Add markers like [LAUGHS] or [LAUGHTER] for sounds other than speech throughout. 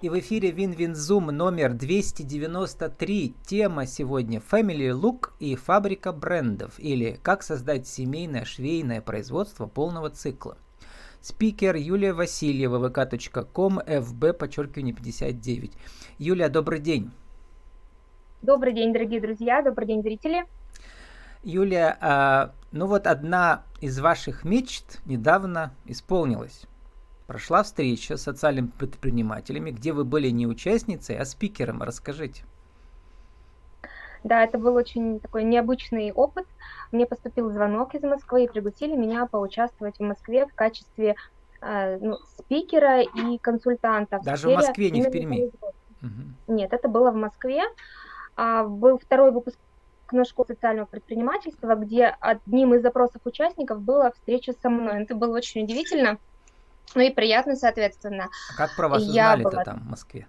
И в эфире Win-Win Zoom номер 293. Тема сегодня Family Look и фабрика брендов или как создать семейное швейное производство полного цикла. Спикер Юлия Васильева, vk.com, fb, подчеркивание 59. Юлия, добрый день. Добрый день, дорогие друзья, добрый день, зрители. Юлия, а, ну вот одна из ваших мечт недавно исполнилась. Прошла встреча с социальными предпринимателями, где вы были не участницей, а спикером. Расскажите. Да, это был очень такой необычный опыт. Мне поступил звонок из Москвы и пригласили меня поучаствовать в Москве в качестве э, ну, спикера и консультанта. В Даже в Москве, не в Перми? Угу. Нет, это было в Москве. А, был второй выпуск на школу социального предпринимательства, где одним из запросов участников была встреча со мной. Это было очень удивительно, ну и приятно, соответственно. А как про вас узнали-то была... там, в Москве?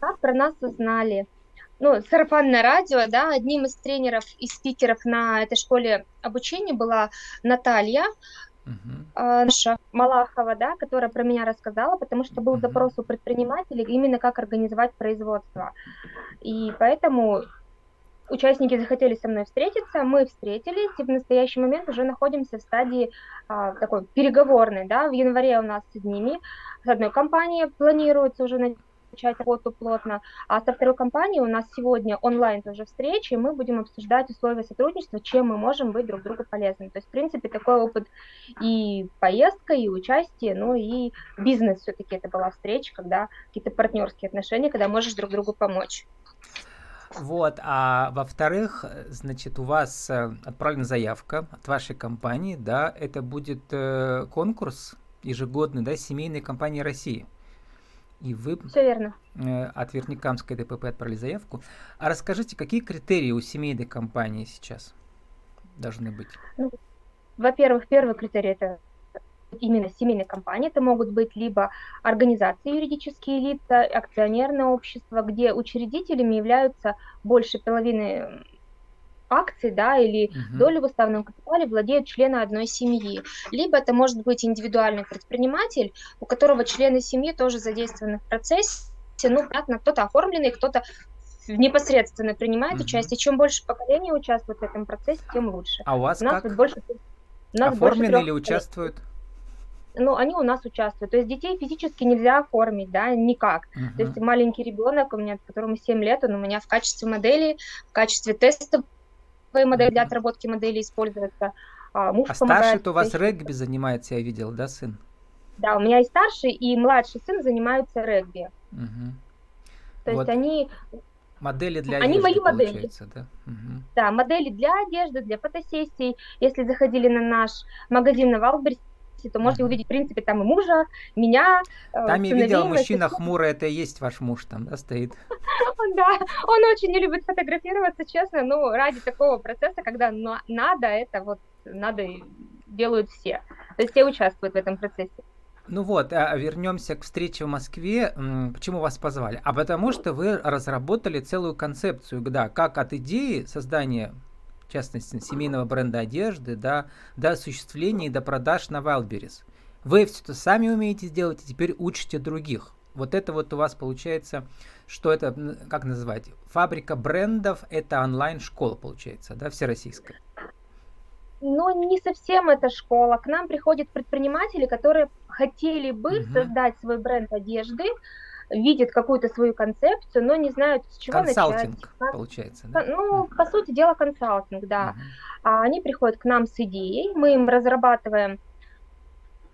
Как про нас узнали? Ну, сарафанное радио, да, одним из тренеров и спикеров на этой школе обучения была Наталья, Uh-huh. наша Малахова, да, которая про меня рассказала, потому что был uh-huh. запрос у предпринимателей именно как организовать производство. И поэтому участники захотели со мной встретиться, мы встретились, и в настоящий момент уже находимся в стадии а, такой переговорной, да, в январе у нас с ними, с одной компанией планируется уже начать работу плотно, а со второй компанией у нас сегодня онлайн тоже встречи, и мы будем обсуждать условия сотрудничества, чем мы можем быть друг другу полезны. То есть, в принципе, такой опыт и поездка, и участие, ну и бизнес все-таки это была встреча, когда какие-то партнерские отношения, когда можешь друг другу помочь. Вот, а во-вторых, значит, у вас э, отправлена заявка от вашей компании, да, это будет э, конкурс ежегодный, да, семейной компании России. И вы Все верно. Э, от Верникамской ДПП отправили заявку. А расскажите, какие критерии у семейной компании сейчас должны быть? Ну, во-первых, первый критерий это именно семейной компании. Это могут быть либо организации юридические лица, акционерное общество, где учредителями являются больше половины акций, да, или угу. доли в уставном капитале владеют члены одной семьи. Либо это может быть индивидуальный предприниматель, у которого члены семьи тоже задействованы в процессе. Ну, понятно, кто-то оформленный, кто-то непосредственно принимает угу. участие. Чем больше поколений участвует в этом процессе, тем лучше. А у вас у нас как? Больше, у нас Оформлены больше или участвуют? Ну, они у нас участвуют. То есть детей физически нельзя оформить, да, никак. Uh-huh. То есть маленький ребенок у меня, которому 7 лет, он у меня в качестве модели, в качестве тестовой модели для отработки модели используется. А, муж а старший-то у вас регби занимается, я видел, да, сын? Да, у меня и старший, и младший сын занимаются регби. Uh-huh. То вот. есть они Модели для одежды, Они мои модели. Да? Угу. да, модели для одежды, для фотосессий. Если заходили на наш магазин на Валберсе, то можете увидеть, в принципе, там и мужа, меня. Э, там я видела мужчина хмурый, это и есть ваш муж там, да, стоит? [LAUGHS] Да, он очень не любит фотографироваться, честно, но ради такого процесса, когда надо, это вот надо делают все. То есть все участвуют в этом процессе. Ну вот, а вернемся к встрече в Москве. Почему вас позвали? А потому что вы разработали целую концепцию, да, как от идеи создания в частности, семейного бренда одежды, да, до осуществления и до продаж на Wildberries. Вы все это сами умеете сделать и теперь учите других. Вот это вот у вас получается, что это, как называть, фабрика брендов, это онлайн-школа получается, да, всероссийская. Но не совсем это школа. К нам приходят предприниматели, которые хотели бы угу. создать свой бренд одежды, видят какую-то свою концепцию, но не знают, с чего консалтинг, начать. Консалтинг, получается. Да? Ну, по сути дела, консалтинг, да. uh А они приходят к нам с идеей, мы им разрабатываем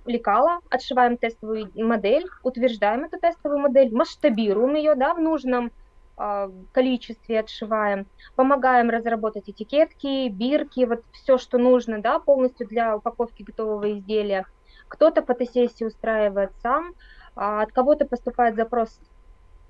лекала, отшиваем тестовую модель, утверждаем эту тестовую модель, масштабируем ее, да, в нужном э, количестве отшиваем, помогаем разработать этикетки, бирки, вот все, что нужно, да, полностью для упаковки готового изделия. Кто-то фотосессии устраивает сам, а от кого-то поступает запрос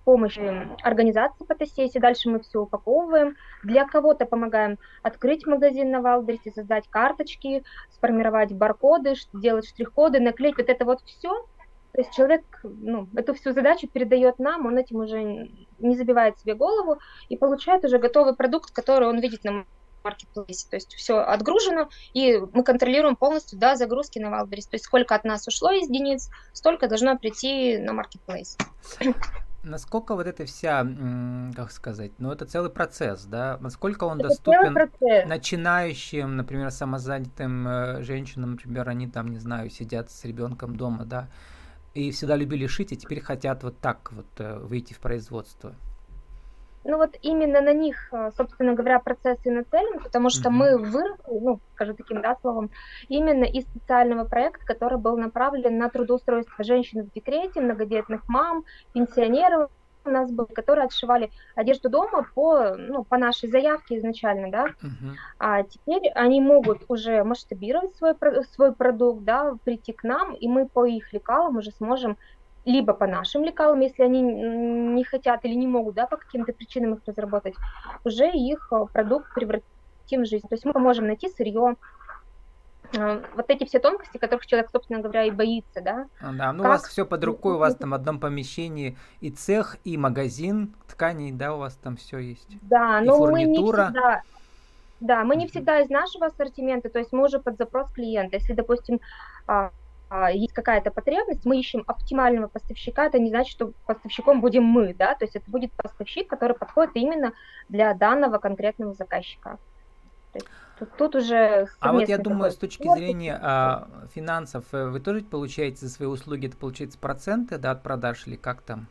помощи организации фотосессии, дальше мы все упаковываем. Для кого-то помогаем открыть магазин на Валберсе, создать карточки, сформировать баркоды, делать штрих-коды, наклеить вот это вот все. То есть человек ну, эту всю задачу передает нам, он этим уже не забивает себе голову и получает уже готовый продукт, который он видит на маркетплейсе. То есть все отгружено, и мы контролируем полностью до загрузки на Wildberries. То есть сколько от нас ушло из единиц, столько должно прийти на маркетплейс. насколько вот эта вся, как сказать, ну это целый процесс, да, насколько он это доступен начинающим, например, самозанятым э, женщинам, например, они там, не знаю, сидят с ребенком дома, да, и всегда любили шить, и теперь хотят вот так вот э, выйти в производство. Ну вот именно на них, э, собственно говоря, процессы нацелены, потому что mm-hmm. мы выросли, ну, скажу таким да, словом, именно из специального проекта, который был направлен на трудоустройство женщин в декрете, многодетных мам, пенсионеров, у нас были, которые отшивали одежду дома по, ну, по нашей заявке изначально, да. Uh-huh. А теперь они могут уже масштабировать свой, свой продукт, да, прийти к нам, и мы по их лекалам уже сможем либо по нашим лекалам, если они не хотят или не могут, да, по каким-то причинам их разработать, уже их э, продукт превратим в жизнь. То есть мы можем найти сырье, э, вот эти все тонкости, которых человек, собственно говоря, и боится, да. А, да, ну как... у вас все под рукой, у вас там в одном помещении и цех, и магазин тканей, да, у вас там все есть. Да, и но фурнитура. мы не всегда, да, мы не всегда из нашего ассортимента, то есть мы уже под запрос клиента. Если, допустим, а, есть какая-то потребность, мы ищем оптимального поставщика, это не значит, что поставщиком будем мы, да, то есть это будет поставщик, который подходит именно для данного конкретного заказчика. Тут, тут уже А вот я думаю, с точки зрения а, финансов, э, вы тоже получаете за свои услуги, это получается проценты да, от продаж или как там?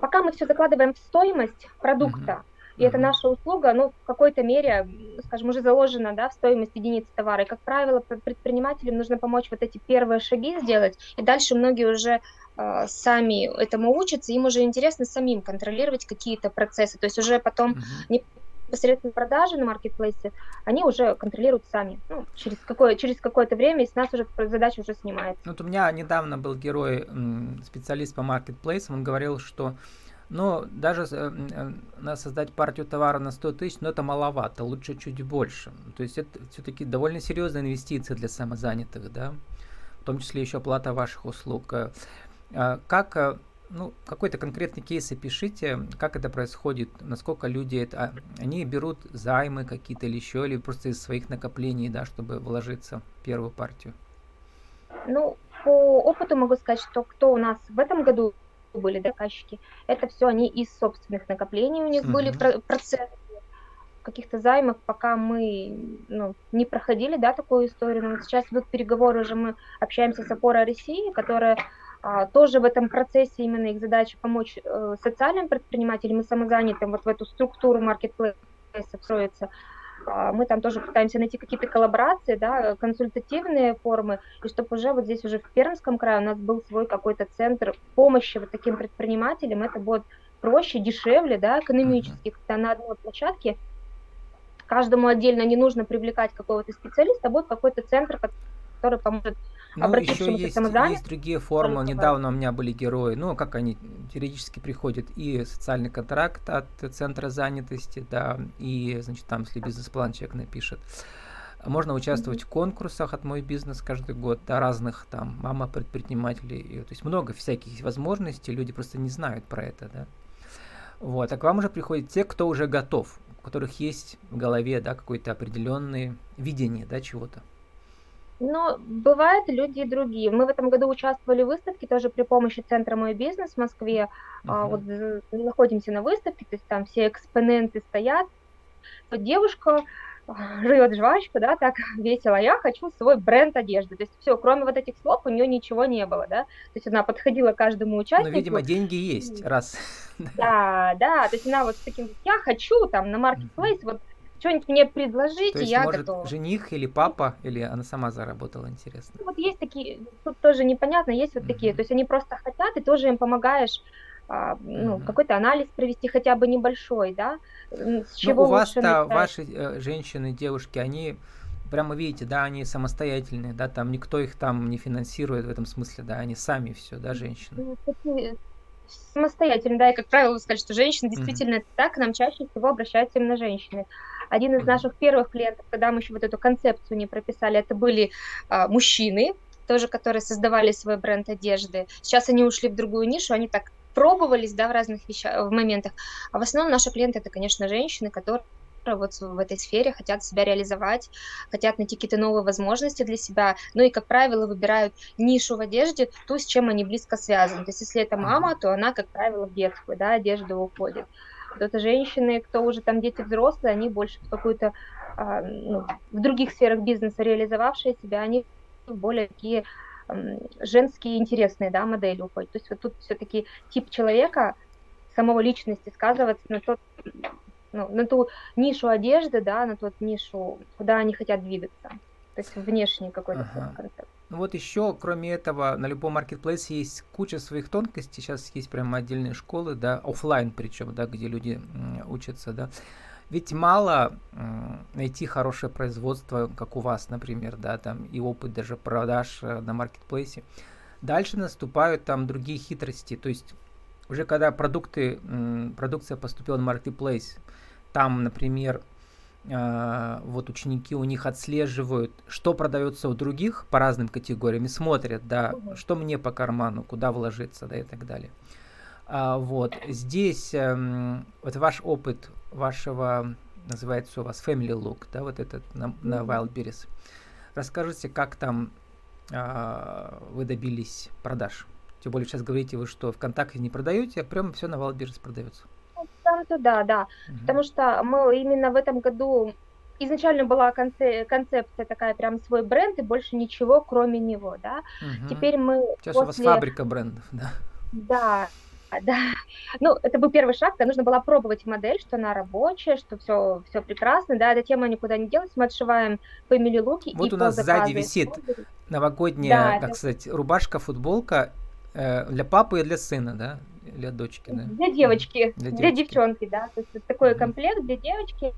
Пока мы все закладываем в стоимость продукта, угу. И mm-hmm. эта наша услуга, ну, в какой-то мере, скажем, уже заложена, да, в стоимость единицы товара. И, как правило, предпринимателям нужно помочь вот эти первые шаги сделать, и дальше многие уже э, сами этому учатся, им уже интересно самим контролировать какие-то процессы. То есть уже потом mm-hmm. непосредственно продажи на маркетплейсе, они уже контролируют сами. Ну, через, какое, через какое-то время с нас уже задача уже снимается. Вот у меня недавно был герой, специалист по маркетплейсам, он говорил, что но даже э, создать партию товара на 100 тысяч, ну это маловато, лучше чуть больше. То есть это все-таки довольно серьезная инвестиция для самозанятых, да, в том числе еще оплата ваших услуг. Э, а как, э, ну, какой-то конкретный кейс опишите, как это происходит, насколько люди это, а, они берут займы какие-то или еще, или просто из своих накоплений, да, чтобы вложиться в первую партию? Ну, по опыту могу сказать, что кто у нас в этом году были заказчики, это все они из собственных накоплений у них mm-hmm. были про- процессы каких-то займов, пока мы ну, не проходили да, такую историю. Но вот сейчас идут переговоры, уже мы общаемся с опорой России, которая а, тоже в этом процессе именно их задача помочь э, социальным предпринимателям и самозанятым вот в эту структуру маркетплейса встроиться. А, мы там тоже пытаемся найти какие-то коллаборации, да, консультативные формы, и чтобы уже вот здесь уже в Пермском крае у нас был свой какой-то центр помощи вот таким предпринимателям, это будет проще, дешевле, да, экономически, когда на одной площадке каждому отдельно не нужно привлекать какого-то специалиста, будет какой-то центр, который поможет ну, еще есть, есть другие формы. Недавно у меня были герои, ну, как они периодически приходят, и социальный контракт от центра занятости, да, и, значит, там, если бизнес-план человек напишет. Можно участвовать mm-hmm. в конкурсах от «Мой бизнес» каждый год, да, разных там, мама предпринимателей, и, то есть много всяких возможностей, люди просто не знают про это, да. Вот, а к вам уже приходят те, кто уже готов, у которых есть в голове, да, какое-то определенное видение, да, чего-то. Но бывают люди и другие. Мы в этом году участвовали в выставке тоже при помощи Центра «Мой бизнес» в Москве. Uh-huh. А, вот находимся на выставке, то есть там все экспоненты стоят. Вот девушка жует жвачку, да, так [LAUGHS] весело, я хочу свой бренд одежды. То есть все, кроме вот этих слов у нее ничего не было, да. То есть она подходила к каждому участнику. Ну, видимо, деньги есть, раз. [LAUGHS] Да, да, то есть она вот с таким, я хочу там на маркетплейс, вот что-нибудь мне предложите, То есть, я может, готова. жених или папа, или она сама заработала, интересно? Вот есть такие, тут тоже непонятно, есть вот mm-hmm. такие, то есть они просто хотят, и тоже им помогаешь а, ну, mm-hmm. какой-то анализ провести хотя бы небольшой, да, с чего ну, у вас-то ваши э, женщины, девушки, они прямо видите, да, они самостоятельные, да, там никто их там не финансирует в этом смысле, да, они сами все, да, женщины. Ну, самостоятельно, да, и, как правило, сказать, что женщины действительно mm-hmm. так, к нам чаще всего обращаются именно женщины. Один из наших первых клиентов, когда мы еще вот эту концепцию не прописали, это были а, мужчины, тоже, которые создавали свой бренд одежды. Сейчас они ушли в другую нишу, они так пробовались, да, в разных вещах, в моментах. А в основном наши клиенты это, конечно, женщины, которые вот в этой сфере, хотят себя реализовать, хотят найти какие-то новые возможности для себя, ну и, как правило, выбирают нишу в одежде, ту, с чем они близко связаны. То есть, если это мама, то она, как правило, в детскую, да, одежду уходит. Вот женщины, кто уже там дети взрослые, они больше в какую-то, а, ну, в других сферах бизнеса реализовавшие себя, они более такие женские интересные, да, модели уходят. То есть вот тут все-таки тип человека, самого личности сказывается на тот, ну, на ту нишу одежды, да, на тот нишу, куда они хотят двигаться. То есть внешний какой-то ага. концепт. Ну вот еще, кроме этого, на любом маркетплейсе есть куча своих тонкостей. Сейчас есть прямо отдельные школы, да, офлайн причем, да, где люди учатся, да. Ведь мало найти хорошее производство, как у вас, например, да, там и опыт даже продаж э, на маркетплейсе. Дальше наступают там другие хитрости. То есть уже когда продукты, продукция поступила на marketplace, там, например, вот ученики у них отслеживают, что продается у других по разным категориям и смотрят, да, что мне по карману, куда вложиться, да, и так далее. А, вот здесь эм, вот ваш опыт вашего, называется у вас Family Look, да, вот этот на, на Wildberries. Расскажите, как там а, вы добились продаж? Тем более сейчас говорите вы, что ВКонтакте не продаете, а прямо все на Wildberries продается. Там-то да, да. Угу. Потому что мы именно в этом году изначально была конце, концепция такая, прям свой бренд и больше ничего, кроме него, да. Угу. Теперь мы Сейчас после... у вас фабрика брендов, да. Да, да. Ну, это был первый шаг, да, нужно было пробовать модель, что она рабочая, что все, все прекрасно, да, эта тема никуда не делась, мы отшиваем фэмили луки. Вот у нас сзади висит новогодняя, да, так это... сказать, рубашка, футболка э, для папы и для сына, да, для дочки, да? Для девочки, для, для девчонки, да, то есть такой комплект для девочки.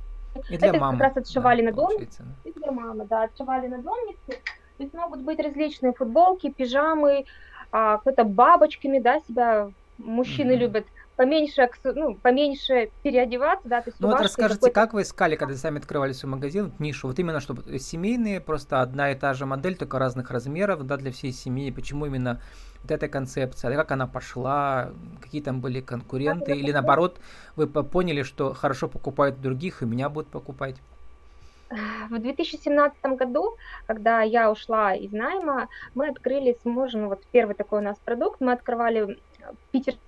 И для это мамы. как раз отшивали да, на домнице, да. и для мамы, да, отшивали на домнице. То есть могут быть различные футболки, пижамы, а, какой-то бабочками, да, себя мужчины mm-hmm. любят поменьше, ну, поменьше переодеваться, да, то есть Ну вот расскажите, как вы искали, когда сами открывали свой магазин, нишу, вот именно чтобы семейные, просто одна и та же модель, только разных размеров, да, для всей семьи, почему именно вот эта концепция, как она пошла, какие там были конкуренты, или наоборот, вы поняли, что хорошо покупают других, и меня будут покупать? В 2017 году, когда я ушла из найма, мы открыли с мужем, вот первый такой у нас продукт, мы открывали питерский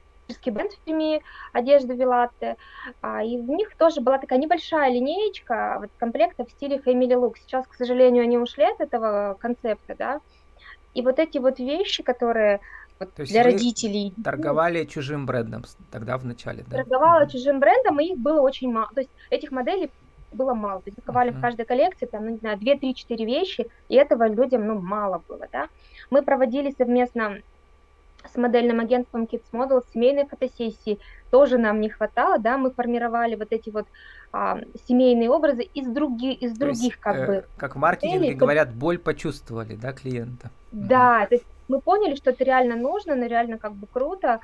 бренд в Перми, одежда Вилатте, а, и в них тоже была такая небольшая линеечка вот, комплекта в стиле Family Look. Сейчас, к сожалению, они ушли от этого концепта, да, и вот эти вот вещи, которые вот То есть для родителей. Торговали чужим брендом тогда в начале, да? Торговала mm-hmm. чужим брендом, и их было очень мало. То есть этих моделей было мало. То есть торговали uh-huh. в каждой коллекции, там, ну, не знаю, 2-3-4 вещи, и этого людям, ну, мало было, да. Мы проводили совместно с модельным агентством Kids Model семейные фотосессии. Тоже нам не хватало, да, мы формировали вот эти вот а, семейные образы из, други, из то других, есть, как э, бы. Как в маркетинге целей, говорят, боль почувствовали, да, клиента. Да, то есть мы поняли, что это реально нужно, но реально как бы круто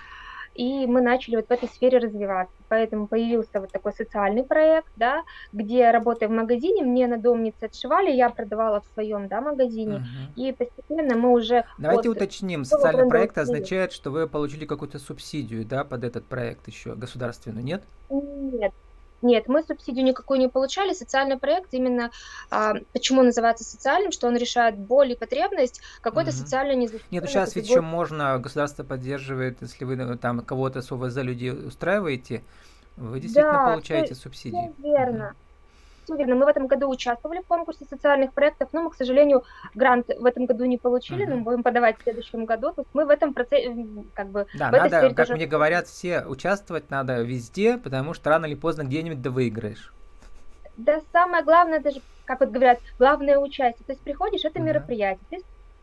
и мы начали вот в этой сфере развиваться. Поэтому появился вот такой социальный проект, да, где, работая в магазине, мне на домнице отшивали, я продавала в своем да, магазине, угу. и постепенно мы уже... Давайте вот уточним, социальный проект означает, что вы получили какую-то субсидию, да, под этот проект еще государственную, нет? Нет, нет, мы субсидию никакую не получали. Социальный проект именно а, почему называется социальным, что он решает боль и потребность какой-то угу. социальной незащищенной. Нет, ну сейчас ведь еще можно, государство поддерживает, если вы э, там кого-то с ОВЗ людей устраиваете, вы действительно да, получаете все, субсидии. Верно. Угу. Все верно. Мы в этом году участвовали в конкурсе социальных проектов, но мы, к сожалению, грант в этом году не получили, но мы будем подавать в следующем году. То есть мы в этом процессе, как бы... Да, надо, как тоже... мне говорят, все участвовать надо везде, потому что рано или поздно где-нибудь да выиграешь. Да, самое главное, даже, как вот говорят, главное участие. То есть приходишь, это uh-huh. мероприятие, ты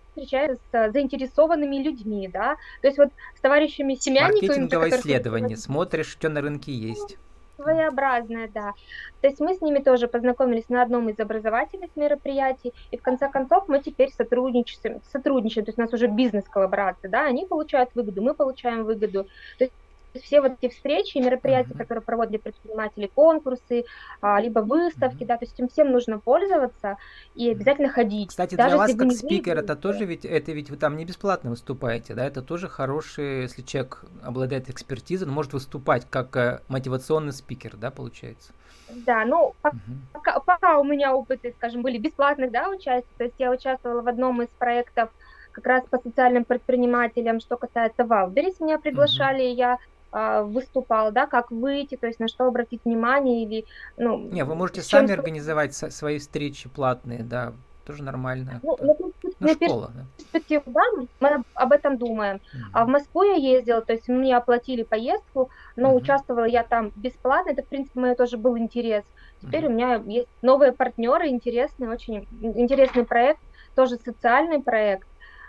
встречаешься с заинтересованными людьми, да, то есть вот с товарищами семянниками... Маркетинговое исследование, смотришь, что на рынке есть своеобразная, да. То есть мы с ними тоже познакомились на одном из образовательных мероприятий, и в конце концов мы теперь сотрудничаем, сотрудничаем то есть у нас уже бизнес-коллаборация, да, они получают выгоду, мы получаем выгоду. То есть все вот эти встречи и мероприятия, которые проводят предприниматели, конкурсы, а, либо выставки, да, то есть им всем нужно пользоваться и обязательно ходить. Кстати, для вас как спикер это тоже ведь, это ведь вы там не бесплатно выступаете, да, это тоже хороший, если человек обладает экспертизой, он может выступать как э, мотивационный спикер, да, получается? Да, ну, пока, uh-huh. пока, пока у меня опыты, скажем, были бесплатных, да, участия, то есть я участвовала в одном из проектов как раз по социальным предпринимателям, что касается Валберис, меня приглашали, uh-huh. я выступал, да, как выйти, то есть на что обратить внимание или, ну... Не, вы можете сами чем... организовать свои встречи платные, да, тоже нормально. Ну, ну, ну школа, да? да, мы об этом думаем. Mm-hmm. А в Москву я ездила, то есть мне оплатили поездку, но mm-hmm. участвовала я там бесплатно, это, в принципе, мой тоже был интерес. Теперь mm-hmm. у меня есть новые партнеры, интересный, очень интересный проект, тоже социальный проект,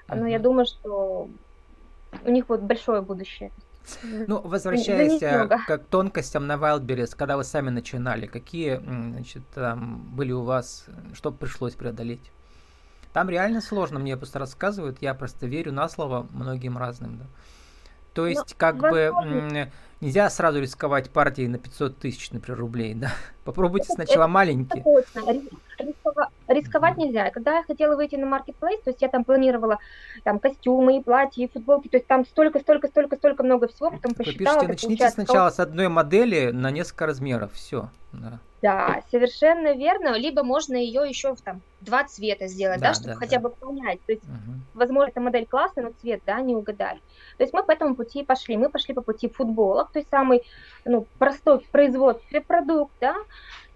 mm-hmm. но я думаю, что у них вот большое будущее. Ну, возвращаясь э, к тонкостям на Wildberries, когда вы сами начинали, какие значит, там были у вас, что пришлось преодолеть? Там реально сложно, мне просто рассказывают, я просто верю на слово многим разным. Да. То ну, есть, ну, как возможно. бы нельзя сразу рисковать партией на 500 тысяч, например, рублей, да? [LAUGHS] Попробуйте это, сначала это, маленькие. Точно. Рисковать, рисковать нельзя. Когда я хотела выйти на маркетплейс, то есть я там планировала там костюмы, и платья, и футболки, то есть там столько, столько, столько, столько много всего, потом посчитала. Вы пишете, начните сначала с одной модели на несколько размеров, все. Да. Да, совершенно верно. Либо можно ее еще в там два цвета сделать, да, да чтобы да, хотя да. бы понять. То есть, угу. возможно, эта модель классная, но цвет, да, не угадали. То есть мы по этому пути пошли. Мы пошли по пути футболок, то есть самый ну, простой в производстве продукт, да,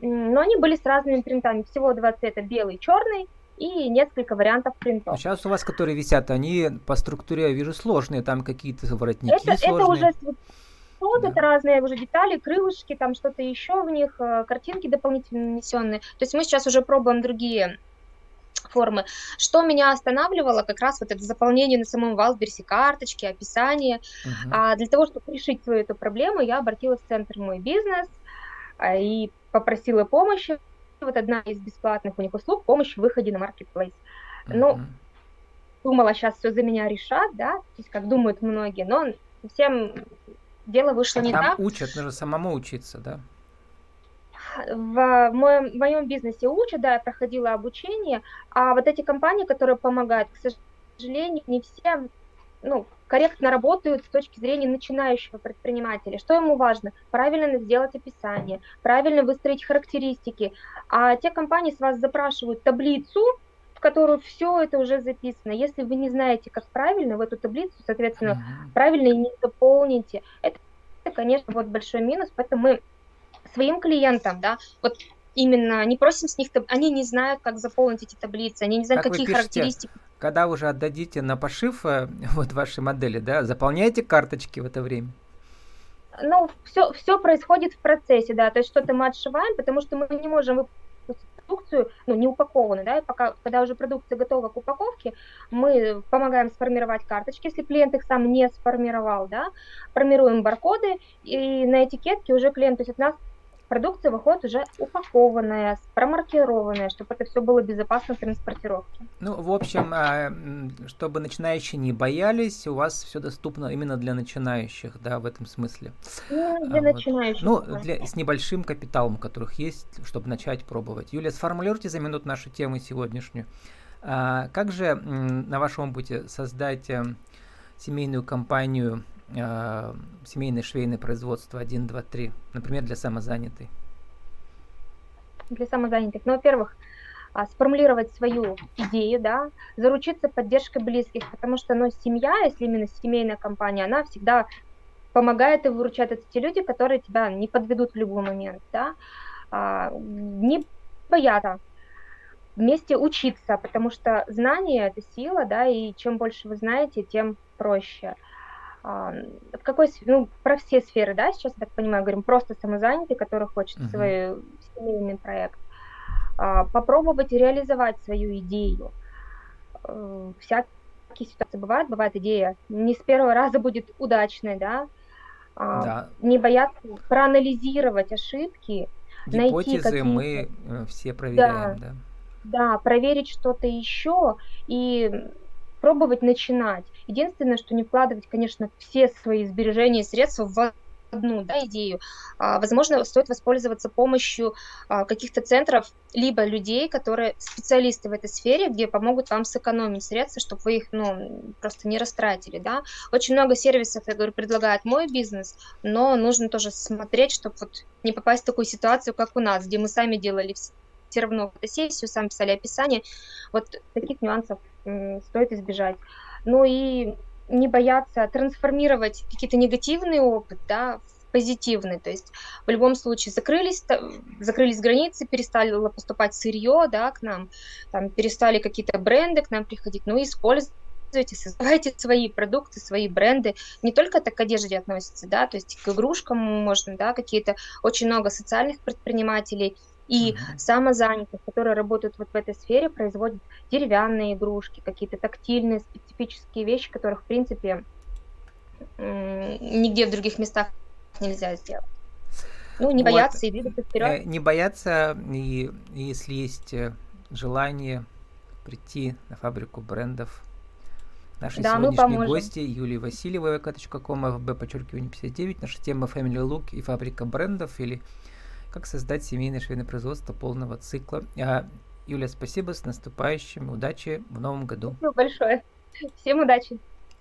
но они были с разными принтами. Всего два цвета, белый, черный, и несколько вариантов принтов. Сейчас у вас, которые висят, они по структуре, я вижу, сложные, там какие-то воротники это, сложные. Это уже вот да. это разные уже детали, крылышки, там что-то еще в них, э, картинки дополнительно нанесенные. То есть мы сейчас уже пробуем другие формы. Что меня останавливало, как раз вот это заполнение на самом Валберсе карточки, описание. Uh-huh. А для того, чтобы решить свою эту проблему, я обратилась в центр «Мой бизнес» а, и попросила помощи. Вот одна из бесплатных у них услуг – помощь в выходе на маркетплейс. Uh-huh. Ну, думала, сейчас все за меня решат, да, то есть как думают многие, но всем дело вышло не Там так. учат, нужно самому учиться, да? В моем, в моем бизнесе учат, да, я проходила обучение, а вот эти компании, которые помогают, к сожалению, не все ну, корректно работают с точки зрения начинающего предпринимателя. Что ему важно? Правильно сделать описание, правильно выстроить характеристики. А те компании с вас запрашивают таблицу, в которую все это уже записано. Если вы не знаете, как правильно в эту таблицу, соответственно, uh-huh. правильно и не заполните, это, конечно, вот большой минус, поэтому мы своим клиентам, да, вот именно не просим с них, они не знают, как заполнить эти таблицы, они не знают, как какие характеристики. Когда уже отдадите на пошив э, [LAUGHS] вот вашей модели, да, заполняйте карточки в это время. Ну, все, все происходит в процессе, да, то есть что-то мы отшиваем, потому что мы не можем продукцию, ну, не упакованную, да, пока, когда уже продукция готова к упаковке, мы помогаем сформировать карточки, если клиент их сам не сформировал, да, формируем баркоды, и на этикетке уже клиент, то есть от нас продукция выходит уже упакованная, промаркированная, чтобы это все было безопасно в транспортировке. Ну, в общем, а, чтобы начинающие не боялись, у вас все доступно именно для начинающих, да, в этом смысле. Ну, для а, начинающих. Вот. Ну, для, с небольшим капиталом, которых есть, чтобы начать пробовать. Юлия, сформулируйте за минуту нашу тему сегодняшнюю. А, как же на вашем опыте создать э, семейную компанию э, семейное швейное производство 1, 2, 3, например, для самозанятой? Для самозанятых. Ну, во-первых, а, сформулировать свою идею, да, заручиться поддержкой близких, потому что, ну, семья, если именно семейная компания, она всегда помогает и выручает. Это те люди, которые тебя не подведут в любой момент, да, а, не бояться вместе учиться, потому что знание – это сила, да, и чем больше вы знаете, тем проще в какой, ну, про все сферы, да, сейчас, я так понимаю, говорим, просто самозанятый, который хочет uh-huh. свой семейный проект, а, попробовать реализовать свою идею. Э, всякие ситуации бывают, бывает идея не с первого раза будет удачной, да, а, да. не бояться проанализировать ошибки, Гипотезы найти мы э, все проверяем, да. Да, да проверить что-то еще и пробовать начинать. Единственное, что не вкладывать, конечно, все свои сбережения и средства в одну да, идею, а, возможно, стоит воспользоваться помощью а, каких-то центров, либо людей, которые специалисты в этой сфере, где помогут вам сэкономить средства, чтобы вы их ну, просто не растратили. Да? Очень много сервисов, я говорю, предлагает мой бизнес, но нужно тоже смотреть, чтобы вот не попасть в такую ситуацию, как у нас, где мы сами делали все равно фотосессию, сами писали описание. Вот таких нюансов стоит избежать. Ну и не бояться трансформировать какие-то негативные опыт, да, в позитивный. То есть в любом случае закрылись, закрылись границы, перестали поступать сырье, да, к нам, там перестали какие-то бренды к нам приходить, ну, используйте, создавайте свои продукты, свои бренды. Не только это к одежде относится, да, то есть к игрушкам можно, да, какие-то очень много социальных предпринимателей – и mm-hmm. самозанятых, которые работают вот в этой сфере, производят деревянные игрушки, какие-то тактильные, специфические вещи, которых, в принципе, нигде в других местах нельзя сделать. Ну, не бояться вот. и двигаться вперед. Э, не бояться, и, если есть э, желание прийти на фабрику брендов. Наши да, сегодняшние гости Юлия Васильева, vk.com, fb, подчеркивание 59, наша тема Family Look и фабрика брендов, или как создать семейное швейное производство полного цикла. А, Юля, спасибо, с наступающим, удачи в новом году. Спасибо большое. Всем удачи.